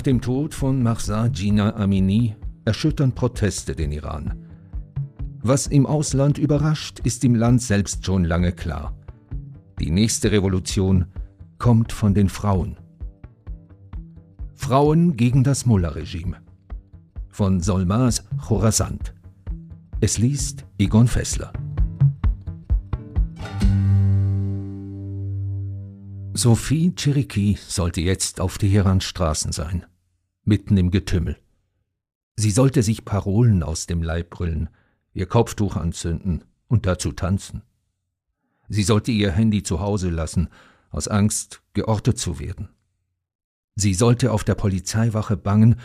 Nach dem Tod von Mahsa Jina Amini erschüttern Proteste den Iran. Was im Ausland überrascht, ist im Land selbst schon lange klar. Die nächste Revolution kommt von den Frauen. Frauen gegen das Mullah-Regime. Von Solmaz Khorasant. Es liest Egon Fessler. Sophie Cheriki sollte jetzt auf Teherans Straßen sein, mitten im Getümmel. Sie sollte sich Parolen aus dem Leib brüllen, ihr Kopftuch anzünden und dazu tanzen. Sie sollte ihr Handy zu Hause lassen, aus Angst, geortet zu werden. Sie sollte auf der Polizeiwache bangen,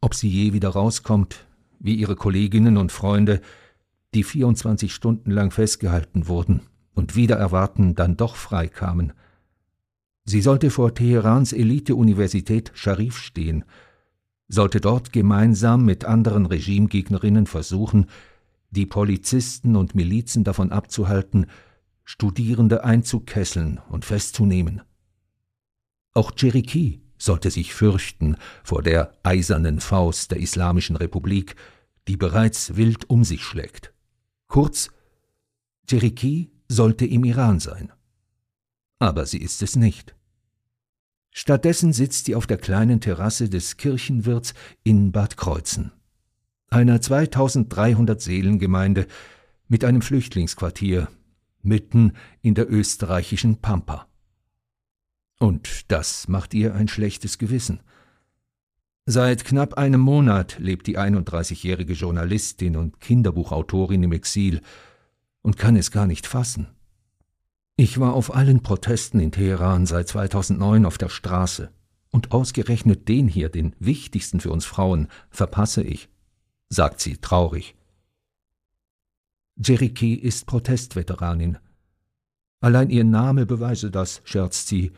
ob sie je wieder rauskommt, wie ihre Kolleginnen und Freunde, die 24 Stunden lang festgehalten wurden und wieder erwarten dann doch freikamen – Sie sollte vor Teherans Elite-Universität Sharif stehen, sollte dort gemeinsam mit anderen Regimegegnerinnen versuchen, die Polizisten und Milizen davon abzuhalten, Studierende einzukesseln und festzunehmen. Auch Cherokee sollte sich fürchten vor der eisernen Faust der Islamischen Republik, die bereits wild um sich schlägt. Kurz, Cherokee sollte im Iran sein. Aber sie ist es nicht. Stattdessen sitzt sie auf der kleinen Terrasse des Kirchenwirts in Bad Kreuzen, einer 2300 Seelengemeinde mit einem Flüchtlingsquartier mitten in der österreichischen Pampa. Und das macht ihr ein schlechtes Gewissen. Seit knapp einem Monat lebt die 31-jährige Journalistin und Kinderbuchautorin im Exil und kann es gar nicht fassen. Ich war auf allen Protesten in Teheran seit 2009 auf der Straße. Und ausgerechnet den hier, den wichtigsten für uns Frauen, verpasse ich, sagt sie traurig. Jeriki ist Protestveteranin. Allein ihr Name beweise das, scherzt sie.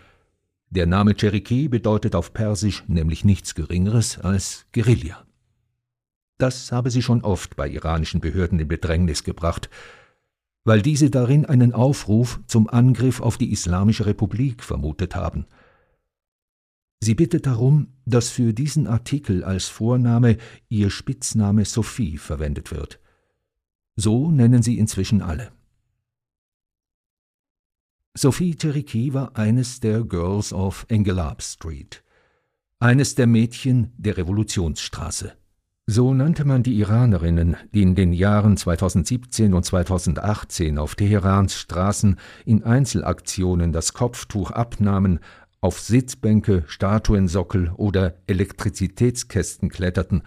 Der Name Cherokee bedeutet auf Persisch nämlich nichts Geringeres als Guerilla. Das habe sie schon oft bei iranischen Behörden in Bedrängnis gebracht, weil diese darin einen Aufruf zum Angriff auf die Islamische Republik vermutet haben. Sie bittet darum, dass für diesen Artikel als Vorname ihr Spitzname Sophie verwendet wird. So nennen sie inzwischen alle. Sophie Cherokee war eines der Girls of Engelab Street, eines der Mädchen der Revolutionsstraße. So nannte man die Iranerinnen, die in den Jahren 2017 und 2018 auf Teherans Straßen in Einzelaktionen das Kopftuch abnahmen, auf Sitzbänke, Statuensockel oder Elektrizitätskästen kletterten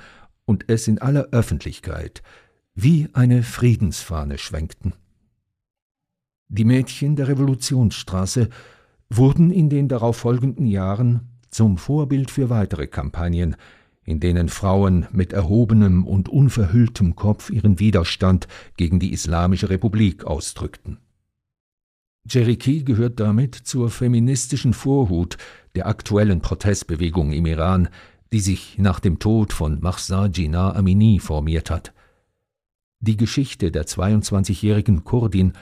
und es in aller Öffentlichkeit wie eine Friedensfahne schwenkten. Die Mädchen der Revolutionsstraße wurden in den darauffolgenden Jahren zum Vorbild für weitere Kampagnen, in denen Frauen mit erhobenem und unverhülltem Kopf ihren Widerstand gegen die Islamische Republik ausdrückten. Cherokee gehört damit zur feministischen Vorhut der aktuellen Protestbewegung im Iran, die sich nach dem Tod von Mahsa Jinnah Amini formiert hat. Die Geschichte der 22-jährigen Kurdin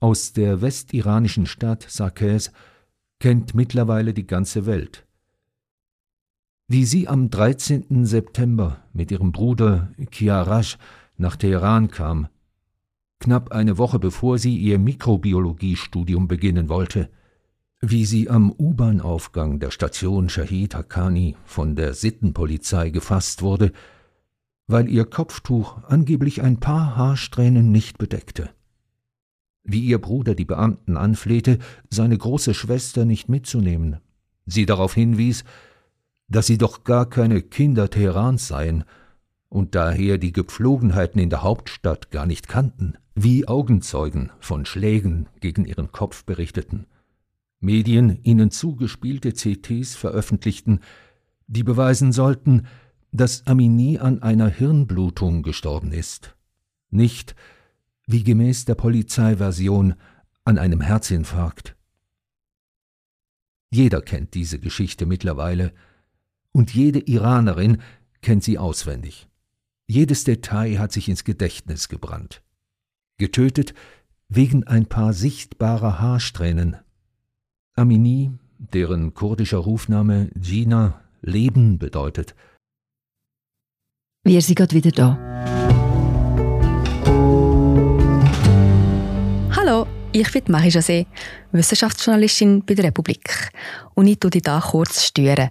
aus der westiranischen Stadt Sarkes kennt mittlerweile die ganze Welt. Wie sie am 13. September mit ihrem Bruder Kiarash nach Teheran kam, knapp eine Woche bevor sie ihr Mikrobiologiestudium beginnen wollte, wie sie am U-Bahn-Aufgang der Station Shahid Haqqani von der Sittenpolizei gefasst wurde, weil ihr Kopftuch angeblich ein paar Haarsträhnen nicht bedeckte. Wie ihr Bruder die Beamten anflehte, seine große Schwester nicht mitzunehmen, sie darauf hinwies, dass sie doch gar keine Kinder Teherans seien und daher die Gepflogenheiten in der Hauptstadt gar nicht kannten, wie Augenzeugen von Schlägen gegen ihren Kopf berichteten. Medien ihnen zugespielte CTs veröffentlichten, die beweisen sollten, dass Amini an einer Hirnblutung gestorben ist, nicht, wie gemäß der Polizeiversion, an einem Herzinfarkt. Jeder kennt diese Geschichte mittlerweile, und jede Iranerin kennt sie auswendig. Jedes Detail hat sich ins Gedächtnis gebrannt. Getötet wegen ein paar sichtbarer Haarsträhnen. Amini, deren kurdischer Rufname Gina Leben bedeutet. Wir sind gerade wieder da. Hallo, ich bin Marie José, Wissenschaftsjournalistin bei der Republik. Und ich tue dich hier kurz stören.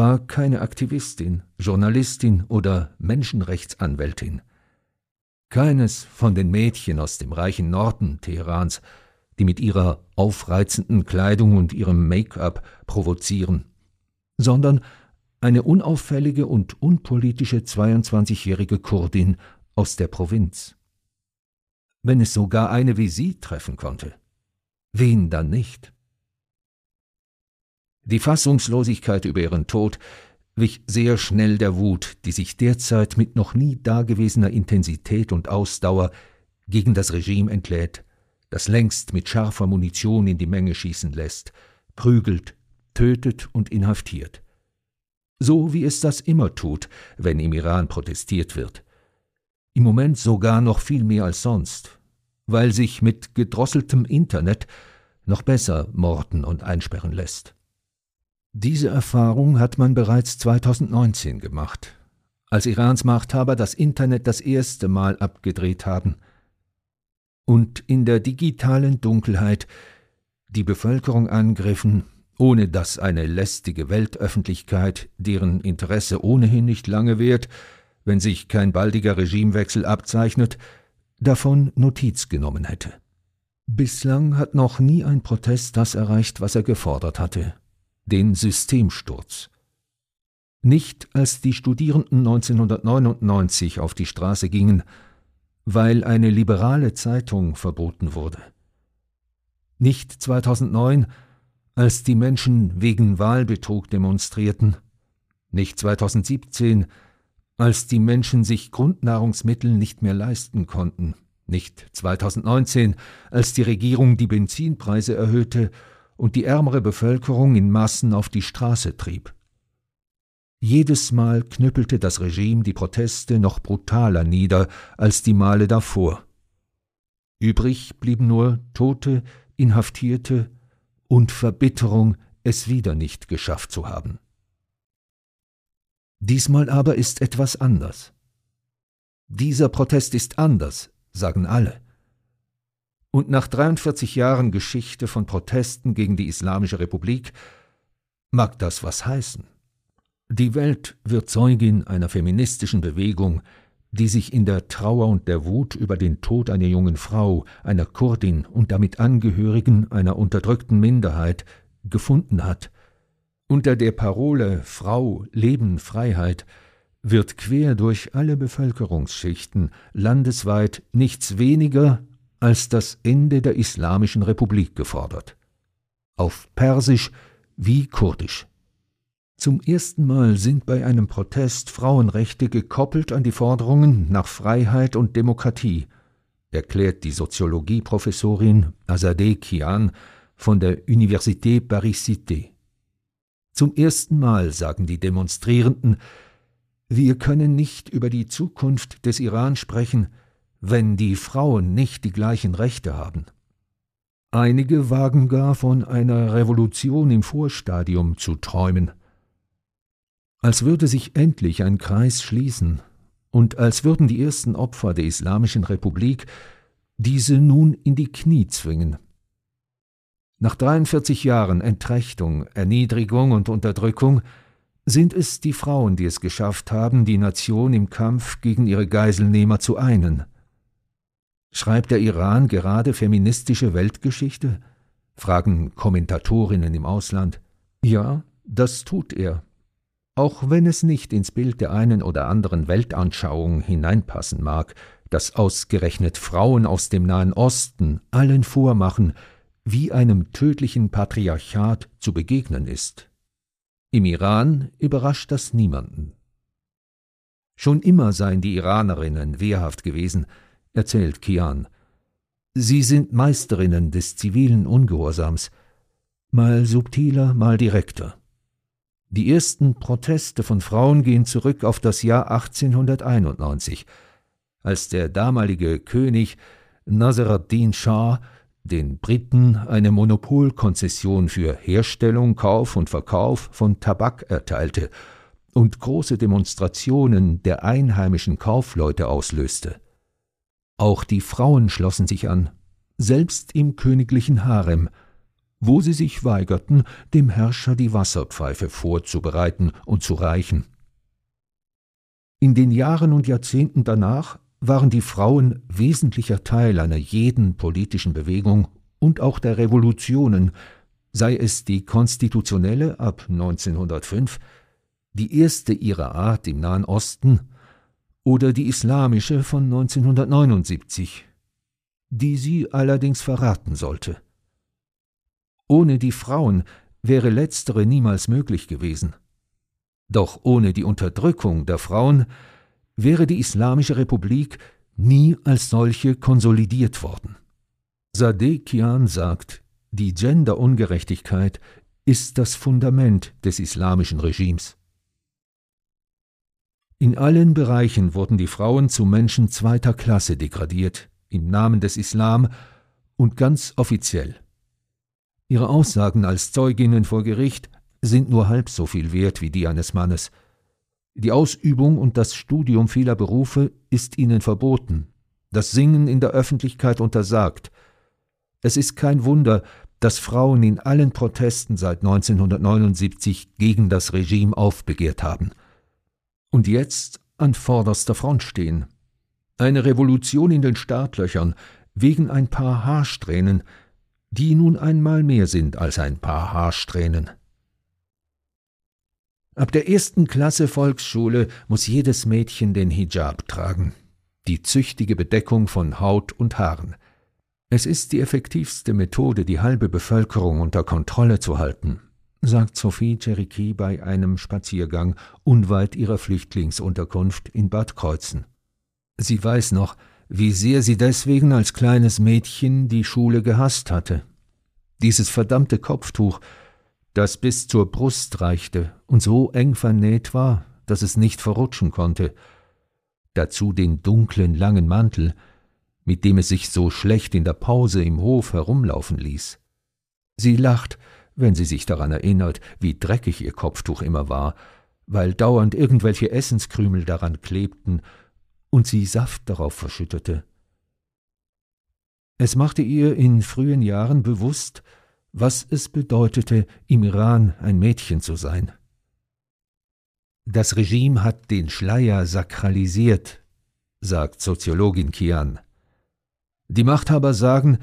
War keine Aktivistin, Journalistin oder Menschenrechtsanwältin. Keines von den Mädchen aus dem reichen Norden Teherans, die mit ihrer aufreizenden Kleidung und ihrem Make-up provozieren, sondern eine unauffällige und unpolitische 22-jährige Kurdin aus der Provinz. Wenn es sogar eine wie sie treffen konnte, wen dann nicht? Die Fassungslosigkeit über ihren Tod wich sehr schnell der Wut, die sich derzeit mit noch nie dagewesener Intensität und Ausdauer gegen das Regime entlädt, das längst mit scharfer Munition in die Menge schießen lässt, prügelt, tötet und inhaftiert. So wie es das immer tut, wenn im Iran protestiert wird. Im Moment sogar noch viel mehr als sonst, weil sich mit gedrosseltem Internet noch besser morden und einsperren lässt. Diese Erfahrung hat man bereits 2019 gemacht, als Irans Machthaber das Internet das erste Mal abgedreht haben und in der digitalen Dunkelheit die Bevölkerung angriffen, ohne dass eine lästige Weltöffentlichkeit, deren Interesse ohnehin nicht lange währt, wenn sich kein baldiger Regimewechsel abzeichnet, davon Notiz genommen hätte. Bislang hat noch nie ein Protest das erreicht, was er gefordert hatte, den Systemsturz. Nicht als die Studierenden 1999 auf die Straße gingen, weil eine liberale Zeitung verboten wurde. Nicht 2009, als die Menschen wegen Wahlbetrug demonstrierten. Nicht 2017, als die Menschen sich Grundnahrungsmittel nicht mehr leisten konnten. Nicht 2019, als die Regierung die Benzinpreise erhöhte und die ärmere Bevölkerung in Massen auf die Straße trieb. Jedes Mal knüppelte das Regime die Proteste noch brutaler nieder als die Male davor. Übrig blieben nur Tote, Inhaftierte und Verbitterung, es wieder nicht geschafft zu haben. Diesmal aber ist etwas anders. Dieser Protest ist anders, sagen alle. Und nach 43 Jahren Geschichte von Protesten gegen die Islamische Republik mag das was heißen. Die Welt wird Zeugin einer feministischen Bewegung, die sich in der Trauer und der Wut über den Tod einer jungen Frau, einer Kurdin und damit Angehörigen einer unterdrückten Minderheit gefunden hat. Unter der Parole Frau, Leben, Freiheit wird quer durch alle Bevölkerungsschichten landesweit nichts weniger als das Ende der Islamischen Republik gefordert. Auf Persisch wie Kurdisch. Zum ersten Mal sind bei einem Protest Frauenrechte gekoppelt an die Forderungen nach Freiheit und Demokratie, erklärt die Soziologieprofessorin Azadeh Kian von der Université Paris-Cité. Zum ersten Mal sagen die Demonstrierenden, wir können nicht über die Zukunft des Iran sprechen, wenn die Frauen nicht die gleichen Rechte haben. Einige wagen gar von einer Revolution im Vorstadium zu träumen. Als würde sich endlich ein Kreis schließen und als würden die ersten Opfer der Islamischen Republik diese nun in die Knie zwingen, Nach 43 Jahren Entrechtung, Erniedrigung und Unterdrückung sind es die Frauen, die es geschafft haben, die Nation im Kampf gegen ihre Geiselnehmer zu einen. Schreibt der Iran gerade feministische Weltgeschichte? fragen Kommentatorinnen im Ausland. Ja, das tut er. Auch wenn es nicht ins Bild der einen oder anderen Weltanschauung hineinpassen mag, dass ausgerechnet Frauen aus dem Nahen Osten allen vormachen, wie einem tödlichen Patriarchat zu begegnen ist. Im Iran überrascht das niemanden. Schon immer seien die Iranerinnen wehrhaft gewesen, erzählt Kian. Sie sind Meisterinnen des zivilen Ungehorsams, mal subtiler, mal direkter. Die ersten Proteste von Frauen gehen zurück auf das Jahr 1891, als der damalige König Nasr ad-Din Shah den Briten eine Monopolkonzession für Herstellung, Kauf und Verkauf von Tabak erteilte und große Demonstrationen der einheimischen Kaufleute auslöste. Auch die Frauen schlossen sich an, selbst im königlichen Harem, wo sie sich weigerten, dem Herrscher die Wasserpfeife vorzubereiten und zu reichen. In den Jahren und Jahrzehnten danach waren die Frauen wesentlicher Teil einer jeden politischen Bewegung und auch der Revolutionen, sei es die konstitutionelle ab 1905, die erste ihrer Art im Nahen Osten oder die islamische von 1979, die sie allerdings verraten sollte. Ohne die Frauen wäre letztere niemals möglich gewesen. Doch ohne die Unterdrückung der Frauen wäre die Islamische Republik nie als solche konsolidiert worden. Sadekian sagt, die Genderungerechtigkeit ist das Fundament des islamischen Regimes. In allen Bereichen wurden die Frauen zu Menschen zweiter Klasse degradiert, im Namen des Islam und ganz offiziell. Ihre Aussagen als Zeuginnen vor Gericht sind nur halb so viel wert wie die eines Mannes. Die Ausübung und das Studium vieler Berufe ist ihnen verboten, das Singen in der Öffentlichkeit untersagt. Es ist kein Wunder, dass Frauen in allen Protesten seit 1979 gegen das Regime aufbegehrt haben. Und jetzt an vorderster Front stehen. Eine Revolution in den Startlöchern wegen ein paar Haarsträhnen, die nun einmal mehr sind als ein paar Haarsträhnen. Ab der ersten Klasse Volksschule muss jedes Mädchen den Hijab tragen, die züchtige Bedeckung von Haut und Haaren. Es ist die effektivste Methode, die halbe Bevölkerung unter Kontrolle zu halten, sagt Sophie Cherokee bei einem Spaziergang unweit ihrer Flüchtlingsunterkunft in Bad Kreuzen. Sie weiß noch, wie sehr sie deswegen als kleines Mädchen die Schule gehasst hatte. Dieses verdammte Kopftuch das bis zur Brust reichte und so eng vernäht war, dass es nicht verrutschen konnte, dazu den dunklen langen Mantel, mit dem es sich so schlecht in der Pause im Hof herumlaufen ließ. Sie lacht, wenn sie sich daran erinnert, wie dreckig ihr Kopftuch immer war, weil dauernd irgendwelche Essenskrümel daran klebten und sie Saft darauf verschüttete. Es machte ihr in frühen Jahren bewusst, was es bedeutete, im Iran ein Mädchen zu sein. Das Regime hat den Schleier sakralisiert, sagt Soziologin Kian. Die Machthaber sagen,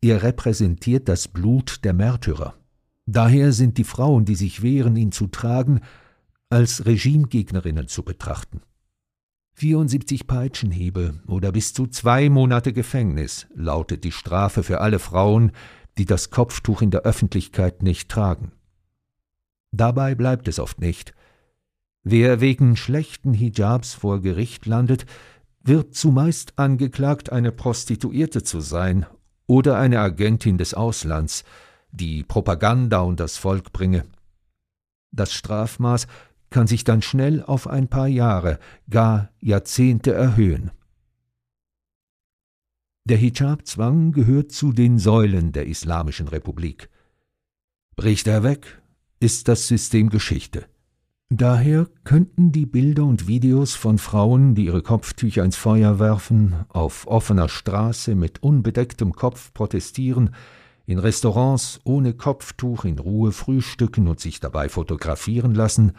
er repräsentiert das Blut der Märtyrer. Daher sind die Frauen, die sich wehren, ihn zu tragen, als Regimegegnerinnen zu betrachten. 74 Peitschenhiebe oder bis zu zwei Monate Gefängnis lautet die Strafe für alle Frauen, die das Kopftuch in der Öffentlichkeit nicht tragen. Dabei bleibt es oft nicht. Wer wegen schlechten Hijabs vor Gericht landet, wird zumeist angeklagt, eine Prostituierte zu sein oder eine Agentin des Auslands, die Propaganda und das Volk bringe. Das Strafmaß kann sich dann schnell auf ein paar Jahre, gar Jahrzehnte erhöhen. Der Hijab-Zwang gehört zu den Säulen der Islamischen Republik. Bricht er weg, ist das System Geschichte. Daher könnten die Bilder und Videos von Frauen, die ihre Kopftücher ins Feuer werfen, auf offener Straße mit unbedecktem Kopf protestieren, in Restaurants ohne Kopftuch in Ruhe frühstücken und sich dabei fotografieren lassen,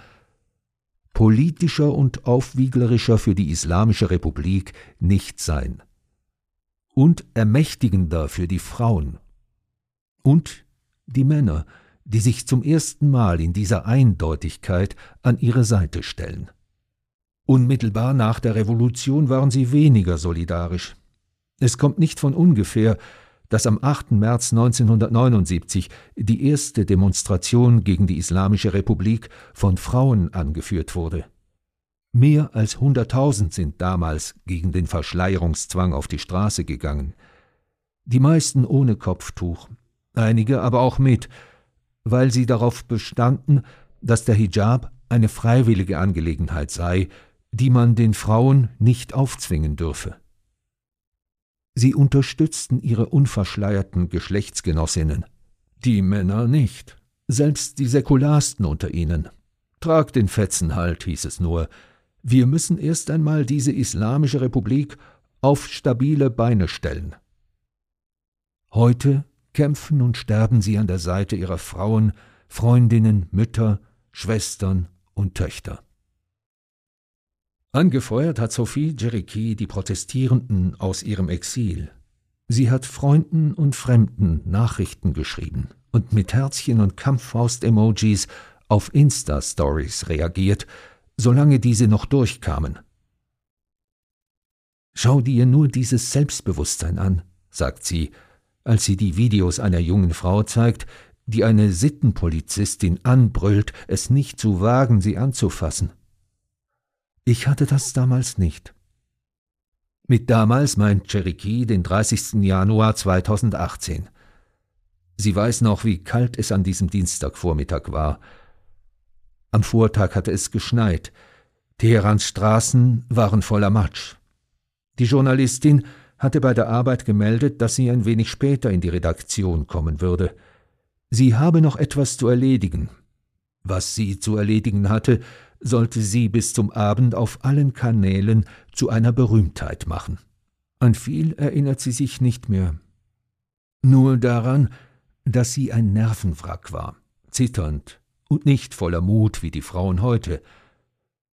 politischer und aufwieglerischer für die Islamische Republik nicht sein und ermächtigender für die Frauen und die Männer, die sich zum ersten Mal in dieser Eindeutigkeit an ihre Seite stellen. Unmittelbar nach der Revolution waren sie weniger solidarisch. Es kommt nicht von ungefähr, dass am 8. März 1979 die erste Demonstration gegen die Islamische Republik von Frauen angeführt wurde. Mehr als 100.000 sind damals gegen den Verschleierungszwang auf die Straße gegangen. Die meisten ohne Kopftuch, einige aber auch mit, weil sie darauf bestanden, dass der Hijab eine freiwillige Angelegenheit sei, die man den Frauen nicht aufzwingen dürfe. Sie unterstützten ihre unverschleierten Geschlechtsgenossinnen. Die Männer nicht. Selbst die Säkularsten unter ihnen. Trag den Fetzen halt, hieß es nur. Wir müssen erst einmal diese islamische Republik auf stabile Beine stellen. Heute kämpfen und sterben sie an der Seite ihrer Frauen, Freundinnen, Mütter, Schwestern und Töchter. Angefeuert hat Sophie Jerichi die Protestierenden aus ihrem Exil. Sie hat Freunden und Fremden Nachrichten geschrieben und mit Herzchen und Kampffaust-Emojis auf Insta-Stories reagiert, solange diese noch durchkamen. Schau dir nur dieses Selbstbewusstsein an, sagt sie, als sie die Videos einer jungen Frau zeigt, die eine Sittenpolizistin anbrüllt, es nicht zu wagen, sie anzufassen. Ich hatte das damals nicht. Mit damals meint Cherokee den 30. Januar 2018. Sie weiß noch, wie kalt es an diesem Dienstagvormittag war. Am Vortag hatte es geschneit. Teherans Straßen waren voller Matsch. Die Journalistin hatte bei der Arbeit gemeldet, dass sie ein wenig später in die Redaktion kommen würde. Sie habe noch etwas zu erledigen. Was sie zu erledigen hatte, sollte sie bis zum Abend auf allen Kanälen zu einer Berühmtheit machen. An viel erinnert sie sich nicht mehr. Nur daran, dass sie ein Nervenwrack war, zitternd und nicht voller Mut wie die Frauen heute,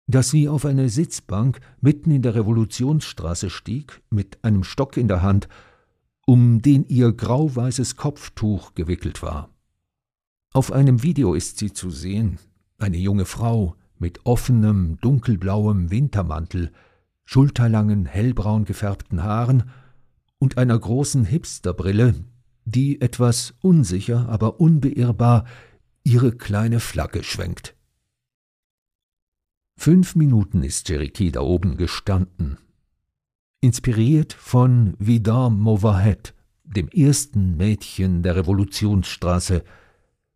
dass sie auf eine Sitzbank mitten in der Revolutionsstraße stieg, mit einem Stock in der Hand, um den ihr grauweißes Kopftuch gewickelt war. Auf einem Video ist sie zu sehen, eine junge Frau, mit offenem, dunkelblauem Wintermantel, schulterlangen, hellbraun gefärbten Haaren und einer großen Hipsterbrille, die etwas unsicher, aber unbeirrbar ihre kleine Flagge schwenkt. Fünf Minuten ist Cherokee da oben gestanden. Inspiriert von Vidar Movahed, dem ersten Mädchen der Revolutionsstraße,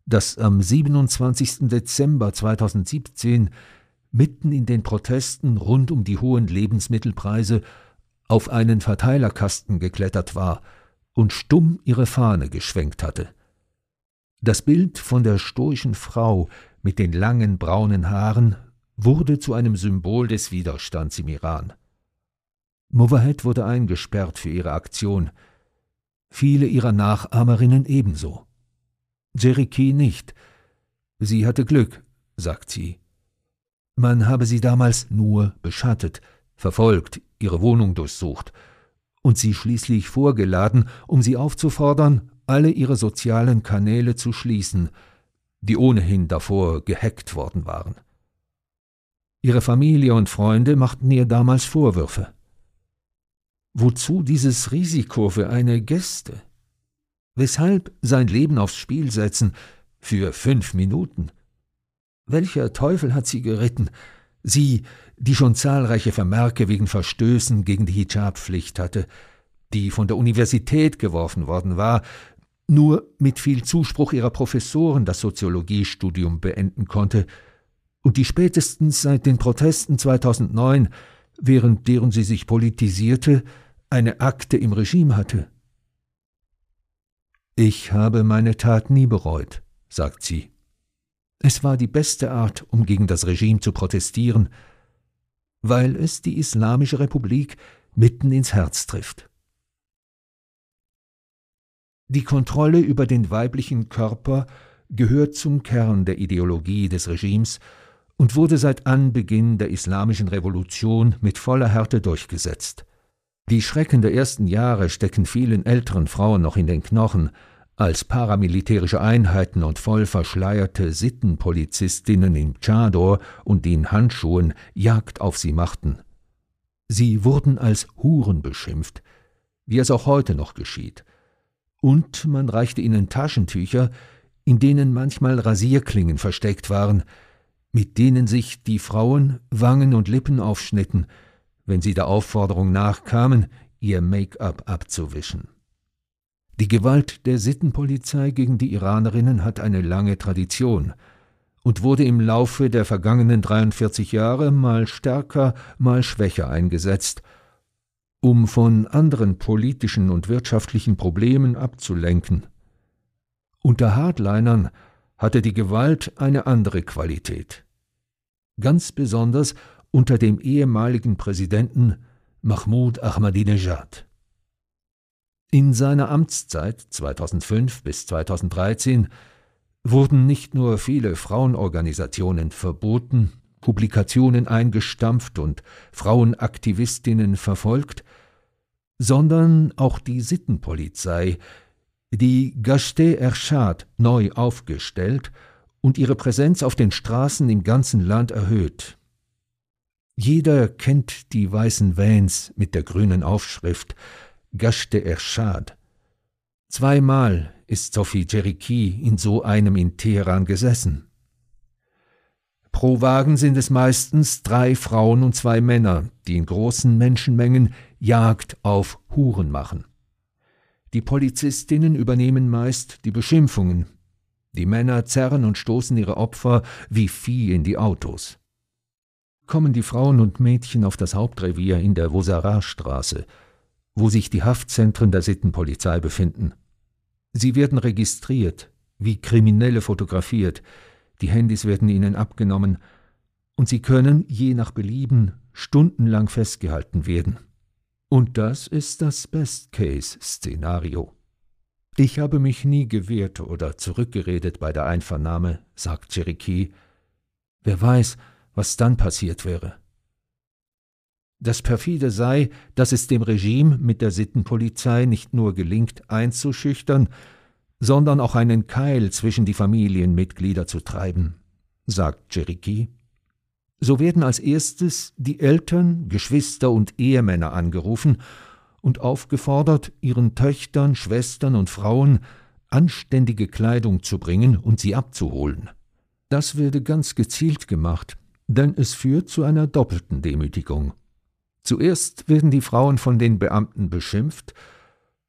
das am 27. Dezember 2017 mitten in den Protesten rund um die hohen Lebensmittelpreise auf einen Verteilerkasten geklettert war und stumm ihre Fahne geschwenkt hatte. Das Bild von der stoischen Frau mit den langen braunen Haaren wurde zu einem Symbol des Widerstands im Iran. Mowahed wurde eingesperrt für ihre Aktion, viele ihrer Nachahmerinnen ebenso. Cherokee nicht. Sie hatte Glück, sagt sie. Man habe sie damals nur beschattet, verfolgt, ihre Wohnung durchsucht und sie schließlich vorgeladen, um sie aufzufordern, alle ihre sozialen Kanäle zu schließen, die ohnehin davor gehackt worden waren. Ihre Familie und Freunde machten ihr damals Vorwürfe. Wozu dieses Risiko für eine Gäste? Weshalb sein Leben aufs Spiel setzen für fünf Minuten? Welcher Teufel hat sie geritten? Sie, die schon zahlreiche Vermerke wegen Verstößen gegen die Hijab-Pflicht hatte, die von der Universität geworfen worden war, nur mit viel Zuspruch ihrer Professoren das Soziologiestudium beenden konnte und die spätestens seit den Protesten 2009, während deren sie sich politisierte, eine Akte im Regime hatte. Ich habe meine Tat nie bereut, sagt sie. Es war die beste Art, um gegen das Regime zu protestieren, weil es die Islamische Republik mitten ins Herz trifft. Die Kontrolle über den weiblichen Körper gehört zum Kern der Ideologie des Regimes und wurde seit Anbeginn der islamischen Revolution mit voller Härte durchgesetzt. Die Schrecken der ersten Jahre stecken vielen älteren Frauen noch in den Knochen, als paramilitärische Einheiten und voll verschleierte Sittenpolizistinnen im Chador und in Handschuhen Jagd auf sie machten. Sie wurden als Huren beschimpft, wie es auch heute noch geschieht. Und man reichte ihnen Taschentücher, in denen manchmal Rasierklingen versteckt waren, mit denen sich die Frauen Wangen und Lippen aufschnitten, wenn sie der Aufforderung nachkamen, ihr Make-up abzuwischen. Die Gewalt der Sittenpolizei gegen die Iranerinnen hat eine lange Tradition und wurde im Laufe der vergangenen 43 Jahre mal stärker, mal schwächer eingesetzt, um von anderen politischen und wirtschaftlichen Problemen abzulenken. Unter Hardlinern hatte die Gewalt eine andere Qualität. Ganz besonders unter dem ehemaligen Präsidenten Mahmoud Ahmadinejad. In seiner Amtszeit 2005 bis 2013 wurden nicht nur viele Frauenorganisationen verboten, Publikationen eingestampft und Frauenaktivistinnen verfolgt, sondern auch die Sittenpolizei die Gashte Ershad neu aufgestellt und ihre Präsenz auf den Straßen im ganzen Land erhöht. Jeder kennt die weißen Vans mit der grünen Aufschrift Gashte Ershad. Zweimal ist Sophie Cheriki in so einem in Teheran gesessen. Pro Wagen sind es meistens drei Frauen und zwei Männer, die in großen Menschenmengen Jagd auf Huren machen. Die Polizistinnen übernehmen meist die Beschimpfungen. Die Männer zerren und stoßen ihre Opfer wie Vieh in die Autos. Kommen die Frauen und Mädchen auf das Hauptrevier in der Vosara-Straße, wo sich die Haftzentren der Sittenpolizei befinden. Sie werden registriert, wie Kriminelle fotografiert, die Handys werden ihnen abgenommen, und sie können, je nach Belieben, stundenlang festgehalten werden. Und das ist das Best-Case-Szenario. Ich habe mich nie gewehrt oder zurückgeredet bei der Einvernahme, sagt Cherokee. Wer weiß, was dann passiert wäre. Das perfide sei, dass es dem Regime mit der Sittenpolizei nicht nur gelingt, einzuschüchtern, sondern auch einen Keil zwischen die Familienmitglieder zu treiben, sagt Cherokee. So werden als erstes die Eltern, Geschwister und Ehemänner angerufen und aufgefordert, ihren Töchtern, Schwestern und Frauen anständige Kleidung zu bringen und sie abzuholen. Das werde ganz gezielt gemacht, denn es führt zu einer doppelten Demütigung. Zuerst werden die Frauen von den Beamten beschimpft,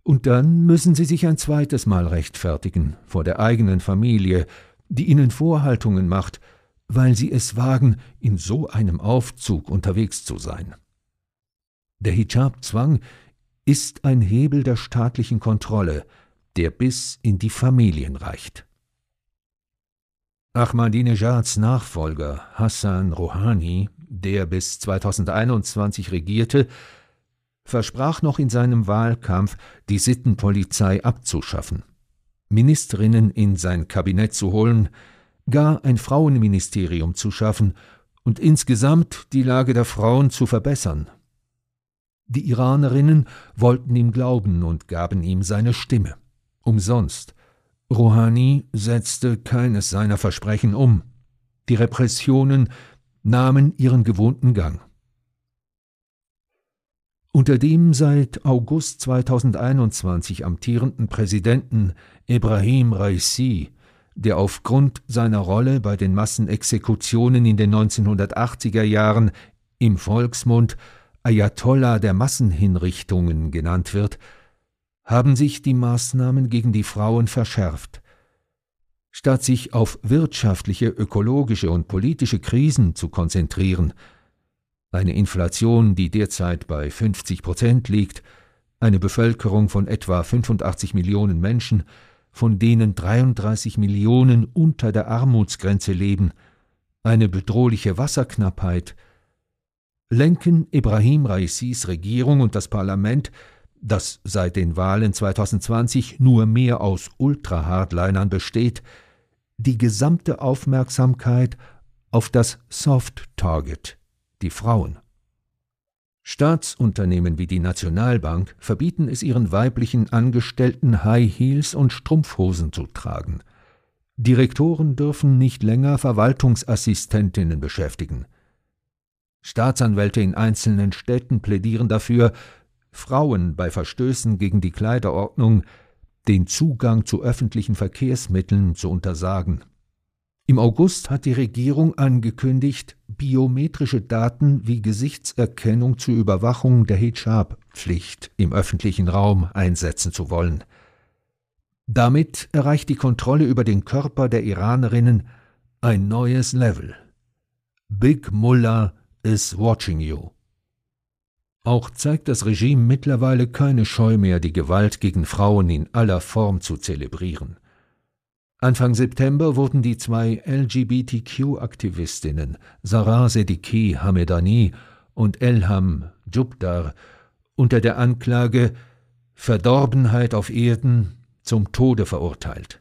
und dann müssen sie sich ein zweites Mal rechtfertigen vor der eigenen Familie, die ihnen Vorhaltungen macht, weil sie es wagen, in so einem Aufzug unterwegs zu sein. Der Hijab-Zwang ist ein Hebel der staatlichen Kontrolle, der bis in die Familien reicht. Ahmadinejads Nachfolger Hassan Rouhani, der bis 2021 regierte, versprach noch in seinem Wahlkampf, die Sittenpolizei abzuschaffen, Ministerinnen in sein Kabinett zu holen, gar ein Frauenministerium zu schaffen und insgesamt die Lage der Frauen zu verbessern. Die Iranerinnen wollten ihm glauben und gaben ihm seine Stimme. Umsonst. Rouhani setzte keines seiner Versprechen um. Die Repressionen nahmen ihren gewohnten Gang. Unter dem seit August 2021 amtierenden Präsidenten Ibrahim Raisi der aufgrund seiner Rolle bei den Massenexekutionen in den 1980er Jahren im Volksmund Ayatollah der Massenhinrichtungen genannt wird, haben sich die Maßnahmen gegen die Frauen verschärft. Statt sich auf wirtschaftliche, ökologische und politische Krisen zu konzentrieren, eine Inflation, die derzeit bei 50 Prozent liegt, eine Bevölkerung von etwa 85 Millionen Menschen, von denen 33 Millionen unter der Armutsgrenze leben, eine bedrohliche Wasserknappheit, lenken Ibrahim Raisis Regierung und das Parlament das seit den Wahlen 2020 nur mehr aus Ultra-Hardlinern besteht, die gesamte Aufmerksamkeit auf das Soft Target, die Frauen. Staatsunternehmen wie die Nationalbank verbieten es ihren weiblichen Angestellten, High Heels und Strumpfhosen zu tragen. Direktoren dürfen nicht länger Verwaltungsassistentinnen beschäftigen. Staatsanwälte in einzelnen Städten plädieren dafür, Frauen bei Verstößen gegen die Kleiderordnung den Zugang zu öffentlichen Verkehrsmitteln zu untersagen. Im August hat die Regierung angekündigt, biometrische Daten wie Gesichtserkennung zur Überwachung der Hijab-Pflicht im öffentlichen Raum einsetzen zu wollen. Damit erreicht die Kontrolle über den Körper der Iranerinnen ein neues Level. Big Mullah is watching you. Auch zeigt das Regime mittlerweile keine Scheu mehr, die Gewalt gegen Frauen in aller Form zu zelebrieren. Anfang September wurden die zwei LGBTQ-Aktivistinnen Sarah Sediki Hamedani und Elham Jubdar unter der Anklage Verdorbenheit auf Erden zum Tode verurteilt.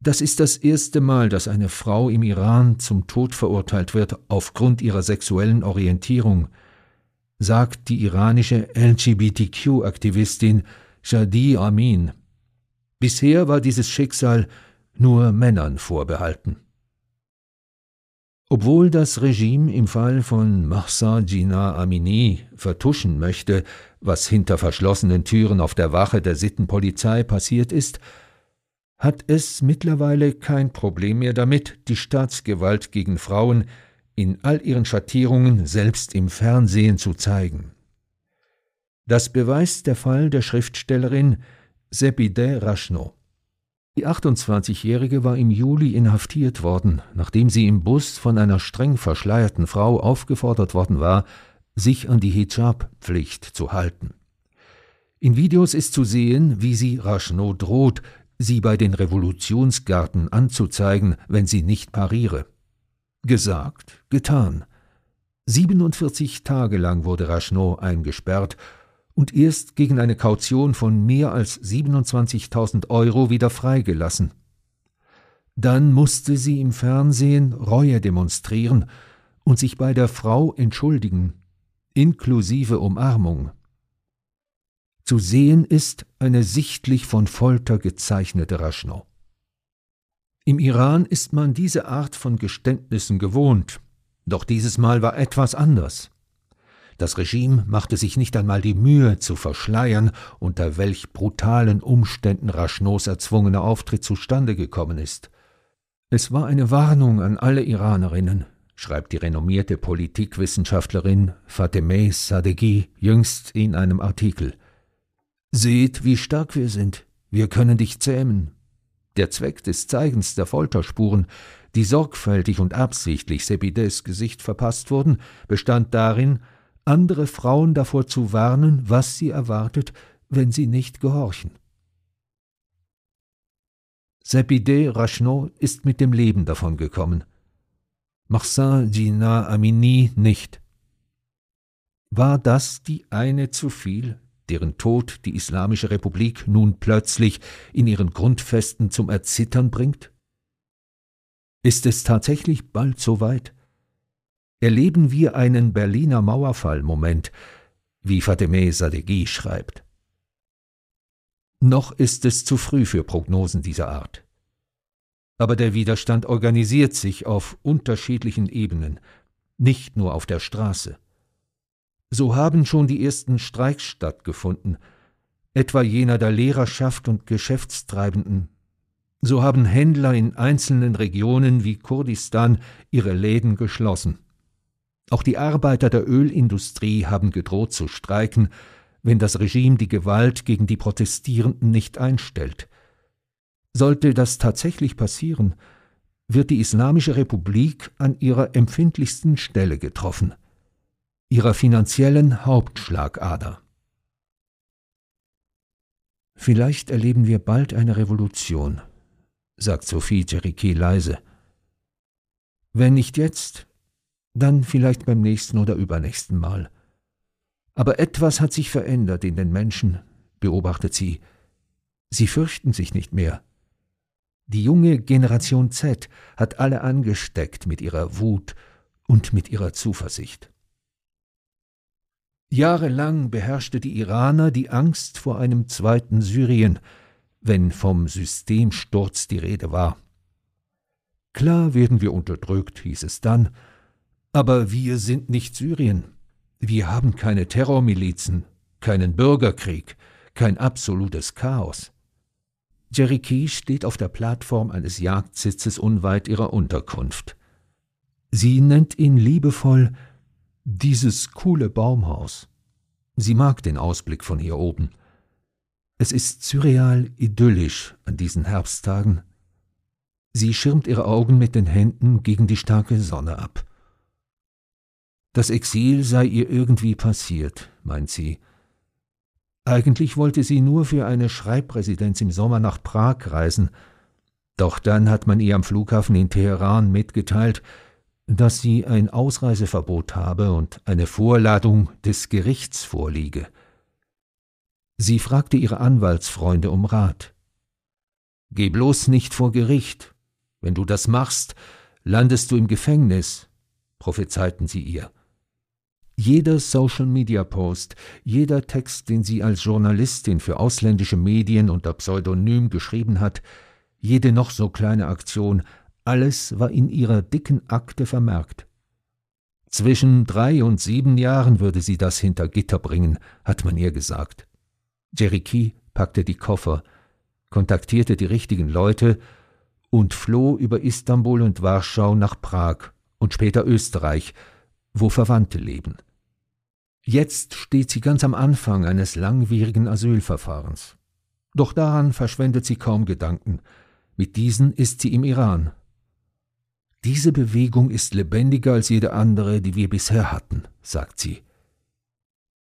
Das ist das erste Mal, dass eine Frau im Iran zum Tod verurteilt wird aufgrund ihrer sexuellen Orientierung, sagt die iranische LGBTQ-Aktivistin Shadi Amin. Bisher war dieses Schicksal nur Männern vorbehalten. Obwohl das Regime im Fall von Mahsa Jina Amini vertuschen möchte, was hinter verschlossenen Türen auf der Wache der Sittenpolizei passiert ist, hat es mittlerweile kein Problem mehr damit, die Staatsgewalt gegen Frauen in all ihren Schattierungen selbst im Fernsehen zu zeigen. Das beweist der Fall der Schriftstellerin Sepide Rashno. Die 28-Jährige war im Juli inhaftiert worden, nachdem sie im Bus von einer streng verschleierten Frau aufgefordert worden war, sich an die Hijab-Pflicht zu halten. In Videos ist zu sehen, wie sie Rashno droht, sie bei den Revolutionsgarten anzuzeigen, wenn sie nicht pariere. Gesagt, getan. 47 Tage lang wurde Rachnot eingesperrt und erst gegen eine Kaution von mehr als 27.000 Euro wieder freigelassen. Dann musste sie im Fernsehen Reue demonstrieren und sich bei der Frau entschuldigen, inklusive Umarmung. Zu sehen ist eine sichtlich von Folter gezeichnete Rachnot. Im Iran ist man diese Art von Geständnissen gewohnt, doch dieses Mal war etwas anders. Das Regime machte sich nicht einmal die Mühe zu verschleiern, unter welch brutalen Umständen Rashnos erzwungener Auftritt zustande gekommen ist. Es war eine Warnung an alle Iranerinnen, schreibt die renommierte Politikwissenschaftlerin Fatemeh Sadeghi jüngst in einem Artikel. Seht, wie stark wir sind. Wir können dich zähmen. Der Zweck des Zeigens der Folterspuren, die sorgfältig und absichtlich Sepides Gesicht verpasst wurden, bestand darin, andere Frauen davor zu warnen, was sie erwartet, wenn sie nicht gehorchen. Sepide Rachnot ist mit dem Leben davon gekommen. Marcin Gina Amini nicht. War das die eine zu viel, deren Tod die Islamische Republik nun plötzlich in ihren Grundfesten zum Erzittern bringt? Ist es tatsächlich bald so weit? Erleben wir einen Berliner Mauerfall-Moment, wie Fatemeh Sadeghi schreibt. Noch ist es zu früh für Prognosen dieser Art. Aber der Widerstand organisiert sich auf unterschiedlichen Ebenen, nicht nur auf der Straße. So haben schon die ersten Streiks stattgefunden, etwa jener der Lehrerschaft und Geschäftstreibenden. So haben Händler in einzelnen Regionen wie Kurdistan ihre Läden geschlossen. Auch die Arbeiter der Ölindustrie haben gedroht zu streiken, wenn das Regime die Gewalt gegen die Protestierenden nicht einstellt. Sollte das tatsächlich passieren, wird die Islamische Republik an ihrer empfindlichsten Stelle getroffen – ihrer finanziellen Hauptschlagader. Vielleicht erleben wir bald eine Revolution, sagt Sophie Jericho leise. Wenn nicht jetzt, dann vielleicht beim nächsten oder übernächsten Mal. Aber etwas hat sich verändert in den Menschen, beobachtet sie. Sie fürchten sich nicht mehr. Die junge Generation Z hat alle angesteckt mit ihrer Wut und mit ihrer Zuversicht. Jahrelang beherrschte die Iraner die Angst vor einem zweiten Syrien, wenn vom Systemsturz die Rede war. Klar werden wir unterdrückt, hieß es dann, aber wir sind nicht Syrien. Wir haben keine Terrormilizen, keinen Bürgerkrieg, kein absolutes Chaos. Jerry Key steht auf der Plattform eines Jagdsitzes unweit ihrer Unterkunft. Sie nennt ihn liebevoll dieses coole Baumhaus. Sie mag den Ausblick von hier oben. Es ist surreal idyllisch an diesen Herbsttagen. Sie schirmt ihre Augen mit den Händen gegen die starke Sonne ab. Das Exil sei ihr irgendwie passiert, meint sie. Eigentlich wollte sie nur für eine Schreibresidenz im Sommer nach Prag reisen, doch dann hat man ihr am Flughafen in Teheran mitgeteilt, dass sie ein Ausreiseverbot habe und eine Vorladung des Gerichts vorliege. Sie fragte ihre Anwaltsfreunde um Rat. Geh bloß nicht vor Gericht. Wenn du das machst, landest du im Gefängnis, prophezeiten sie ihr. Jeder Social-Media-Post, jeder Text, den sie als Journalistin für ausländische Medien unter Pseudonym geschrieben hat, jede noch so kleine Aktion, alles war in ihrer dicken Akte vermerkt. Zwischen drei und sieben Jahren würde sie das hinter Gitter bringen, hat man ihr gesagt. Jeriki packte die Koffer, kontaktierte die richtigen Leute und floh über Istanbul und Warschau nach Prag und später Österreich, wo Verwandte leben. Jetzt steht sie ganz am Anfang eines langwierigen Asylverfahrens. Doch daran verschwendet sie kaum Gedanken. Mit diesen ist sie im Iran. Diese Bewegung ist lebendiger als jede andere, die wir bisher hatten, sagt sie.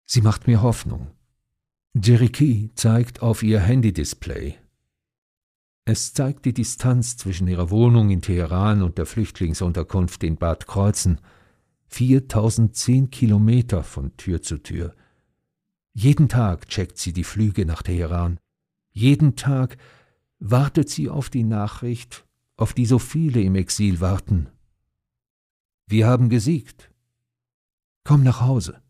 Sie macht mir Hoffnung. Jeriki zeigt auf ihr Handy-Display. Es zeigt die Distanz zwischen ihrer Wohnung in Teheran und der Flüchtlingsunterkunft in Bad Kreuzen – 4010 Kilometer von Tür zu Tür. Jeden Tag checkt sie die Flüge nach Teheran. Jeden Tag wartet sie auf die Nachricht, auf die so viele im Exil warten. Wir haben gesiegt. Komm nach Hause.